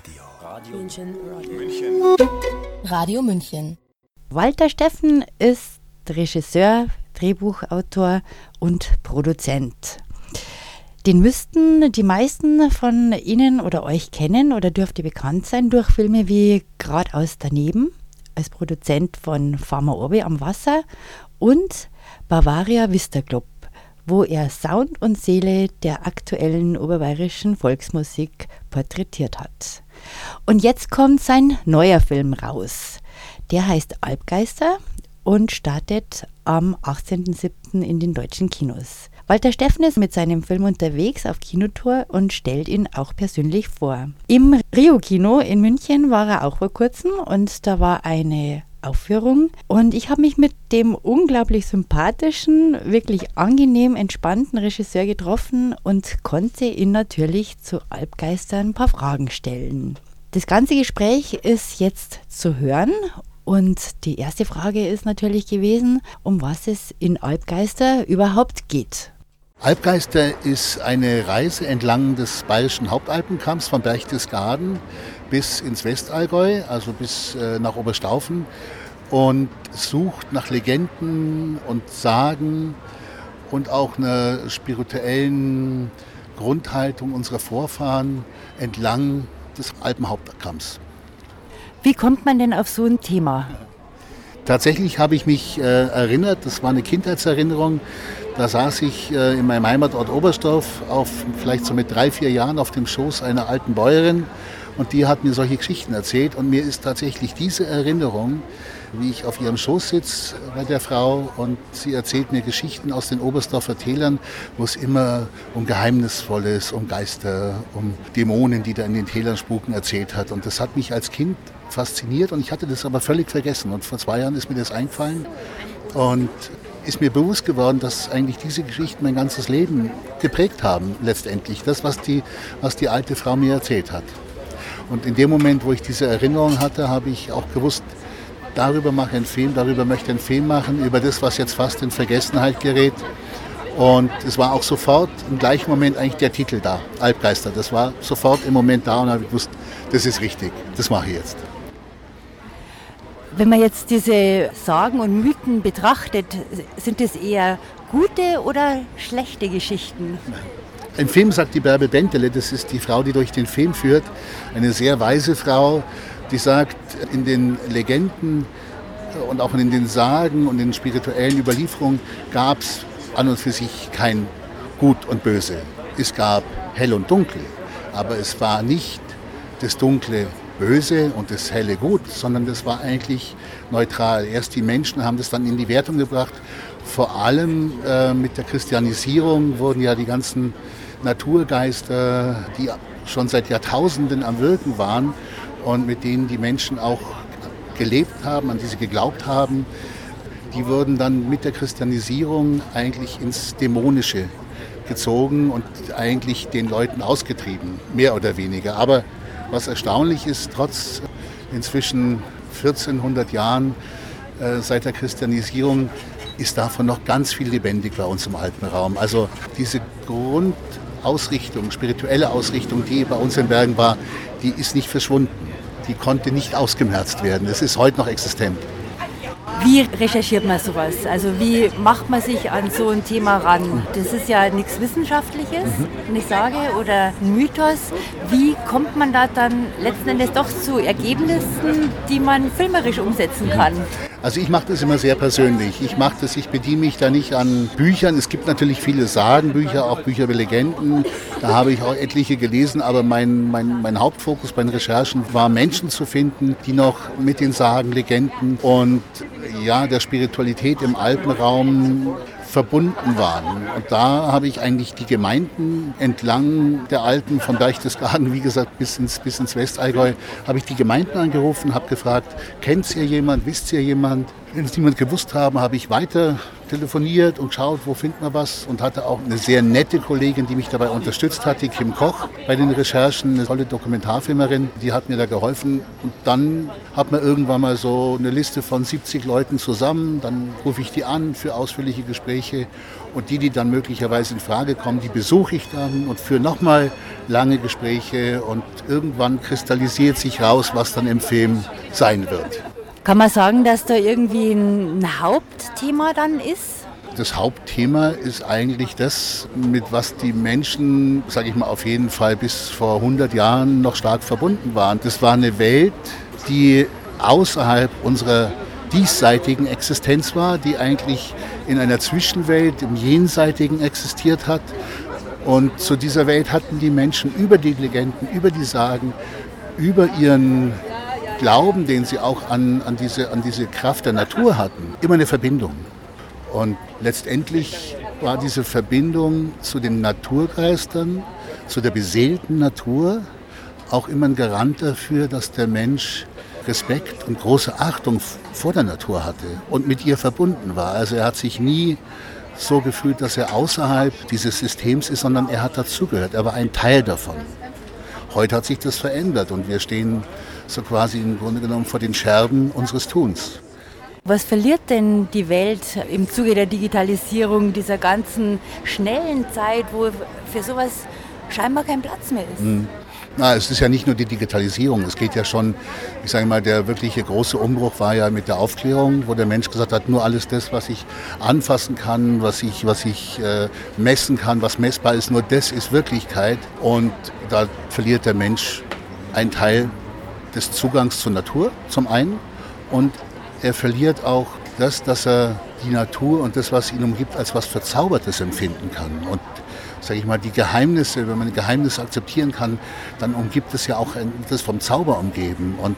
Radio. Radio München. Radio München. Radio München. Walter Steffen ist Regisseur, Drehbuchautor und Produzent. Den müssten die meisten von Ihnen oder euch kennen oder dürfte bekannt sein durch Filme wie Geradeaus daneben als Produzent von Pharma Orbe am Wasser und Bavaria Vista Club, wo er Sound und Seele der aktuellen oberbayerischen Volksmusik porträtiert hat. Und jetzt kommt sein neuer Film raus. Der heißt Alpgeister und startet am 18.07. in den deutschen Kinos. Walter Steffen ist mit seinem Film unterwegs auf Kinotour und stellt ihn auch persönlich vor. Im Rio-Kino in München war er auch vor kurzem und da war eine Aufführung und ich habe mich mit dem unglaublich sympathischen, wirklich angenehm entspannten Regisseur getroffen und konnte ihn natürlich zu Alpgeistern ein paar Fragen stellen. Das ganze Gespräch ist jetzt zu hören und die erste Frage ist natürlich gewesen, um was es in Alpgeister überhaupt geht. Alpgeister ist eine Reise entlang des bayerischen Hauptalpenkamms von Berchtesgaden bis ins Westallgäu, also bis äh, nach Oberstaufen und sucht nach Legenden und Sagen und auch einer spirituellen Grundhaltung unserer Vorfahren entlang des Alpenhauptkamms. Wie kommt man denn auf so ein Thema? Tatsächlich habe ich mich äh, erinnert, das war eine Kindheitserinnerung. Da saß ich äh, in meinem Heimatort Oberstdorf auf vielleicht so mit drei, vier Jahren auf dem Schoß einer alten Bäuerin und die hat mir solche Geschichten erzählt und mir ist tatsächlich diese Erinnerung, wie ich auf ihrem Schoß sitze bei der Frau und sie erzählt mir Geschichten aus den Oberstdorfer Tälern, wo es immer um Geheimnisvolles, um Geister, um Dämonen, die da in den Tälern spuken, erzählt hat. Und das hat mich als Kind fasziniert und ich hatte das aber völlig vergessen. Und vor zwei Jahren ist mir das eingefallen und ist mir bewusst geworden, dass eigentlich diese Geschichten mein ganzes Leben geprägt haben, letztendlich. Das, was die, was die alte Frau mir erzählt hat. Und in dem Moment, wo ich diese Erinnerung hatte, habe ich auch gewusst, darüber mache ich einen Film, darüber möchte ich einen Film machen, über das, was jetzt fast in Vergessenheit gerät. Und es war auch sofort im gleichen Moment eigentlich der Titel da, Albgeister. Das war sofort im Moment da und habe ich gewusst, das ist richtig, das mache ich jetzt. Wenn man jetzt diese Sagen und Mythen betrachtet, sind es eher gute oder schlechte Geschichten? Im Film sagt die Bärbel Bentele, das ist die Frau, die durch den Film führt, eine sehr weise Frau, die sagt, in den Legenden und auch in den Sagen und den spirituellen Überlieferungen gab es an und für sich kein Gut und Böse. Es gab Hell und Dunkel, aber es war nicht das Dunkle böse und das helle gut, sondern das war eigentlich neutral. Erst die Menschen haben das dann in die Wertung gebracht. Vor allem äh, mit der Christianisierung wurden ja die ganzen Naturgeister, die schon seit Jahrtausenden am Wirken waren und mit denen die Menschen auch gelebt haben, an die sie geglaubt haben, die wurden dann mit der Christianisierung eigentlich ins Dämonische gezogen und eigentlich den Leuten ausgetrieben, mehr oder weniger. Aber was erstaunlich ist, trotz inzwischen 1400 Jahren äh, seit der Christianisierung ist davon noch ganz viel lebendig bei uns im Alpenraum. Also diese Grundausrichtung, spirituelle Ausrichtung, die bei uns in Bergen war, die ist nicht verschwunden. Die konnte nicht ausgemerzt werden. Es ist heute noch existent. Wie recherchiert man sowas? Also wie macht man sich an so ein Thema ran? Das ist ja nichts Wissenschaftliches, mhm. ich sage, oder ein Mythos. Wie kommt man da dann letzten Endes doch zu Ergebnissen, die man filmerisch umsetzen kann? Also ich mache das immer sehr persönlich. Ich mache das, ich bediene mich da nicht an Büchern. Es gibt natürlich viele Sagenbücher, auch Bücher über Legenden. Da habe ich auch etliche gelesen, aber mein, mein, mein Hauptfokus bei den Recherchen war Menschen zu finden, die noch mit den Sagen, Legenden und ja, der Spiritualität im Alpenraum verbunden waren. Und da habe ich eigentlich die Gemeinden entlang der Alpen von Berchtesgaden, wie gesagt, bis ins, bis ins Westallgäu, habe ich die Gemeinden angerufen, habe gefragt, kennt ihr jemand, wisst ihr jemand, Wenn es niemand gewusst haben, habe ich weiter telefoniert und geschaut, wo findet man was und hatte auch eine sehr nette Kollegin, die mich dabei unterstützt hat, die Kim Koch bei den Recherchen, eine tolle Dokumentarfilmerin, die hat mir da geholfen. Und dann hat man irgendwann mal so eine Liste von 70 Leuten zusammen, dann rufe ich die an für ausführliche Gespräche. Und die, die dann möglicherweise in Frage kommen, die besuche ich dann und führe nochmal lange Gespräche. Und irgendwann kristallisiert sich raus, was dann im Film sein wird. Kann man sagen, dass da irgendwie ein Hauptthema dann ist? Das Hauptthema ist eigentlich das, mit was die Menschen, sage ich mal, auf jeden Fall bis vor 100 Jahren noch stark verbunden waren. Das war eine Welt, die außerhalb unserer diesseitigen Existenz war, die eigentlich in einer Zwischenwelt, im Jenseitigen existiert hat. Und zu dieser Welt hatten die Menschen über die Legenden, über die Sagen, über ihren Glauben, den sie auch an, an, diese, an diese Kraft der Natur hatten, immer eine Verbindung. Und letztendlich war diese Verbindung zu den Naturgeistern, zu der beseelten Natur, auch immer ein Garant dafür, dass der Mensch Respekt und große Achtung vor der Natur hatte und mit ihr verbunden war. Also er hat sich nie so gefühlt, dass er außerhalb dieses Systems ist, sondern er hat dazugehört. Er war ein Teil davon. Heute hat sich das verändert und wir stehen so quasi im Grunde genommen vor den Scherben unseres Tuns. Was verliert denn die Welt im Zuge der Digitalisierung, dieser ganzen schnellen Zeit, wo für sowas scheinbar kein Platz mehr ist? Hm. Na, es ist ja nicht nur die Digitalisierung, es geht ja schon, ich sage mal, der wirkliche große Umbruch war ja mit der Aufklärung, wo der Mensch gesagt hat, nur alles das, was ich anfassen kann, was ich, was ich äh, messen kann, was messbar ist, nur das ist Wirklichkeit. Und da verliert der Mensch einen Teil des Zugangs zur Natur zum einen und er verliert auch das, dass er die Natur und das, was ihn umgibt, als was Verzaubertes empfinden kann. Und sage ich mal, die Geheimnisse, wenn man Geheimnisse akzeptieren kann, dann umgibt es ja auch das vom Zauber umgeben. Und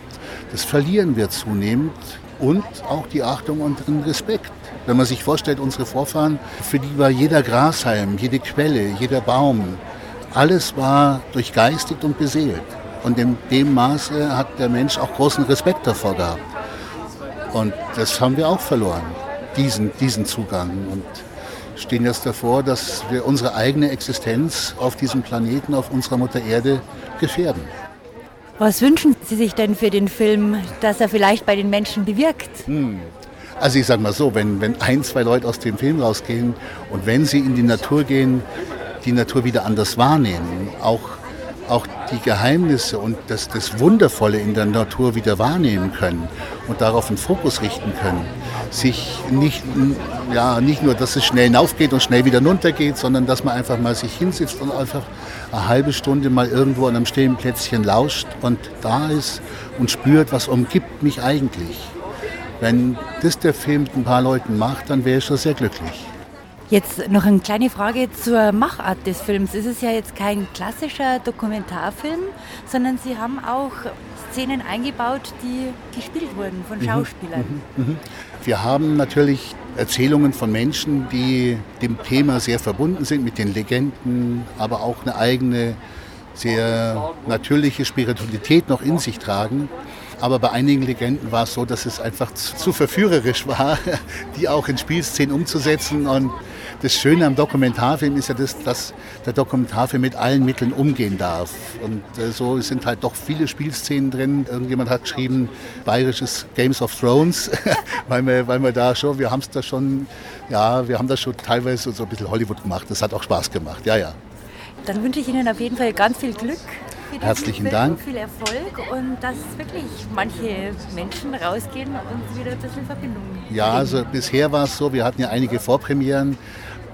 das verlieren wir zunehmend und auch die Achtung und den Respekt. Wenn man sich vorstellt, unsere Vorfahren, für die war jeder Grashalm, jede Quelle, jeder Baum, alles war durchgeistigt und beseelt. Und in dem Maße hat der Mensch auch großen Respekt davor gehabt. Und das haben wir auch verloren, diesen, diesen Zugang. Und stehen jetzt davor, dass wir unsere eigene Existenz auf diesem Planeten, auf unserer Mutter Erde gefährden. Was wünschen Sie sich denn für den Film, dass er vielleicht bei den Menschen bewirkt? Hm. Also ich sage mal so, wenn, wenn ein, zwei Leute aus dem Film rausgehen und wenn sie in die Natur gehen, die Natur wieder anders wahrnehmen, auch auch die Geheimnisse und das, das Wundervolle in der Natur wieder wahrnehmen können und darauf einen Fokus richten können. Sich nicht, ja, nicht nur, dass es schnell hinaufgeht und schnell wieder runtergeht, sondern dass man einfach mal sich hinsitzt und einfach eine halbe Stunde mal irgendwo an einem stillen Plätzchen lauscht und da ist und spürt, was umgibt mich eigentlich. Wenn das der Film mit ein paar Leuten macht, dann wäre ich schon sehr glücklich. Jetzt noch eine kleine Frage zur Machart des Films. Es ist ja jetzt kein klassischer Dokumentarfilm, sondern Sie haben auch Szenen eingebaut, die gespielt wurden von mhm. Schauspielern. Mhm. Mhm. Wir haben natürlich Erzählungen von Menschen, die dem Thema sehr verbunden sind, mit den Legenden, aber auch eine eigene, sehr natürliche Spiritualität noch in sich tragen. Aber bei einigen Legenden war es so, dass es einfach zu verführerisch war, die auch in Spielszenen umzusetzen. Und das Schöne am Dokumentarfilm ist ja, das, dass der Dokumentarfilm mit allen Mitteln umgehen darf. Und äh, so sind halt doch viele Spielszenen drin. Irgendjemand hat geschrieben, bayerisches Games of Thrones, weil, wir, weil wir da schon, wir haben es da schon, ja, wir haben das schon teilweise so ein bisschen Hollywood gemacht. Das hat auch Spaß gemacht, ja, ja. Dann wünsche ich Ihnen auf jeden Fall ganz viel Glück Herzlichen Dank. Viel Erfolg und dass wirklich manche Menschen rausgehen und wieder ein bisschen Verbindung. Ja, also bisher war es so, wir hatten ja einige Vorpremieren,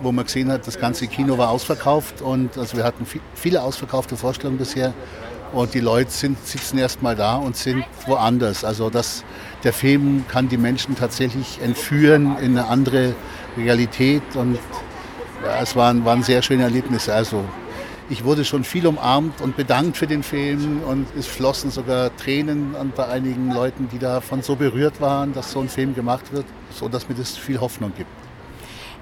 wo man gesehen hat, das ganze Kino war ausverkauft und also wir hatten viele ausverkaufte Vorstellungen bisher. Und die Leute sind, sitzen erstmal da und sind woanders. Also das, der Film kann die Menschen tatsächlich entführen in eine andere Realität. Und ja, es waren, waren sehr schöne Erlebnisse. Also ich wurde schon viel umarmt und bedankt für den Film und es flossen sogar Tränen bei einigen Leuten, die davon so berührt waren, dass so ein Film gemacht wird, so dass mir das viel Hoffnung gibt.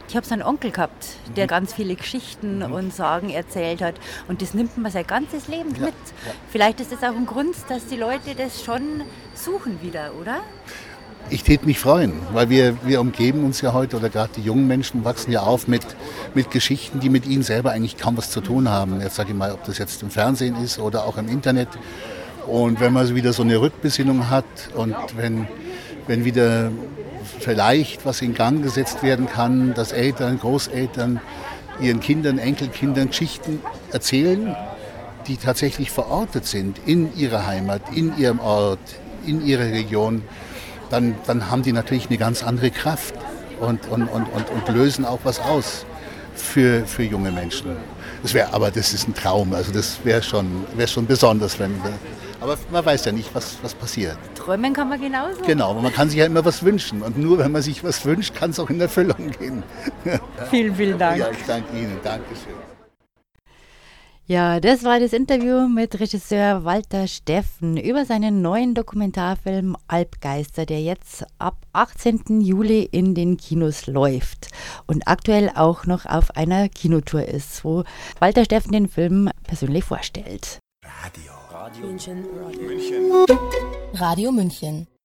Ich habe so einen Onkel gehabt, der mhm. ganz viele Geschichten mhm. und Sagen erzählt hat. Und das nimmt man sein ganzes Leben ja, mit. Ja. Vielleicht ist das auch ein Grund, dass die Leute das schon suchen wieder, oder? Ich täte mich freuen, weil wir, wir umgeben uns ja heute, oder gerade die jungen Menschen wachsen ja auf mit, mit Geschichten, die mit ihnen selber eigentlich kaum was zu tun haben. Jetzt sage ich mal, ob das jetzt im Fernsehen ist oder auch im Internet. Und wenn man wieder so eine Rückbesinnung hat und wenn, wenn wieder vielleicht was in Gang gesetzt werden kann, dass Eltern, Großeltern ihren Kindern, Enkelkindern Geschichten erzählen, die tatsächlich verortet sind in ihrer Heimat, in ihrem Ort, in ihrer Region, dann, dann haben die natürlich eine ganz andere Kraft und, und, und, und, und lösen auch was aus für, für junge Menschen. Das wäre, aber das ist ein Traum, also das wäre schon, wär schon besonders, wenn aber man weiß ja nicht, was, was passiert. Träumen kann man genauso. Genau, man kann sich ja immer was wünschen. Und nur wenn man sich was wünscht, kann es auch in Erfüllung gehen. vielen, vielen Dank. Ja, ich danke Ihnen. Dankeschön. Ja, das war das Interview mit Regisseur Walter Steffen über seinen neuen Dokumentarfilm Alpgeister, der jetzt ab 18. Juli in den Kinos läuft und aktuell auch noch auf einer Kinotour ist, wo Walter Steffen den Film persönlich vorstellt. Radio. Radio München. Radio München. Radio München.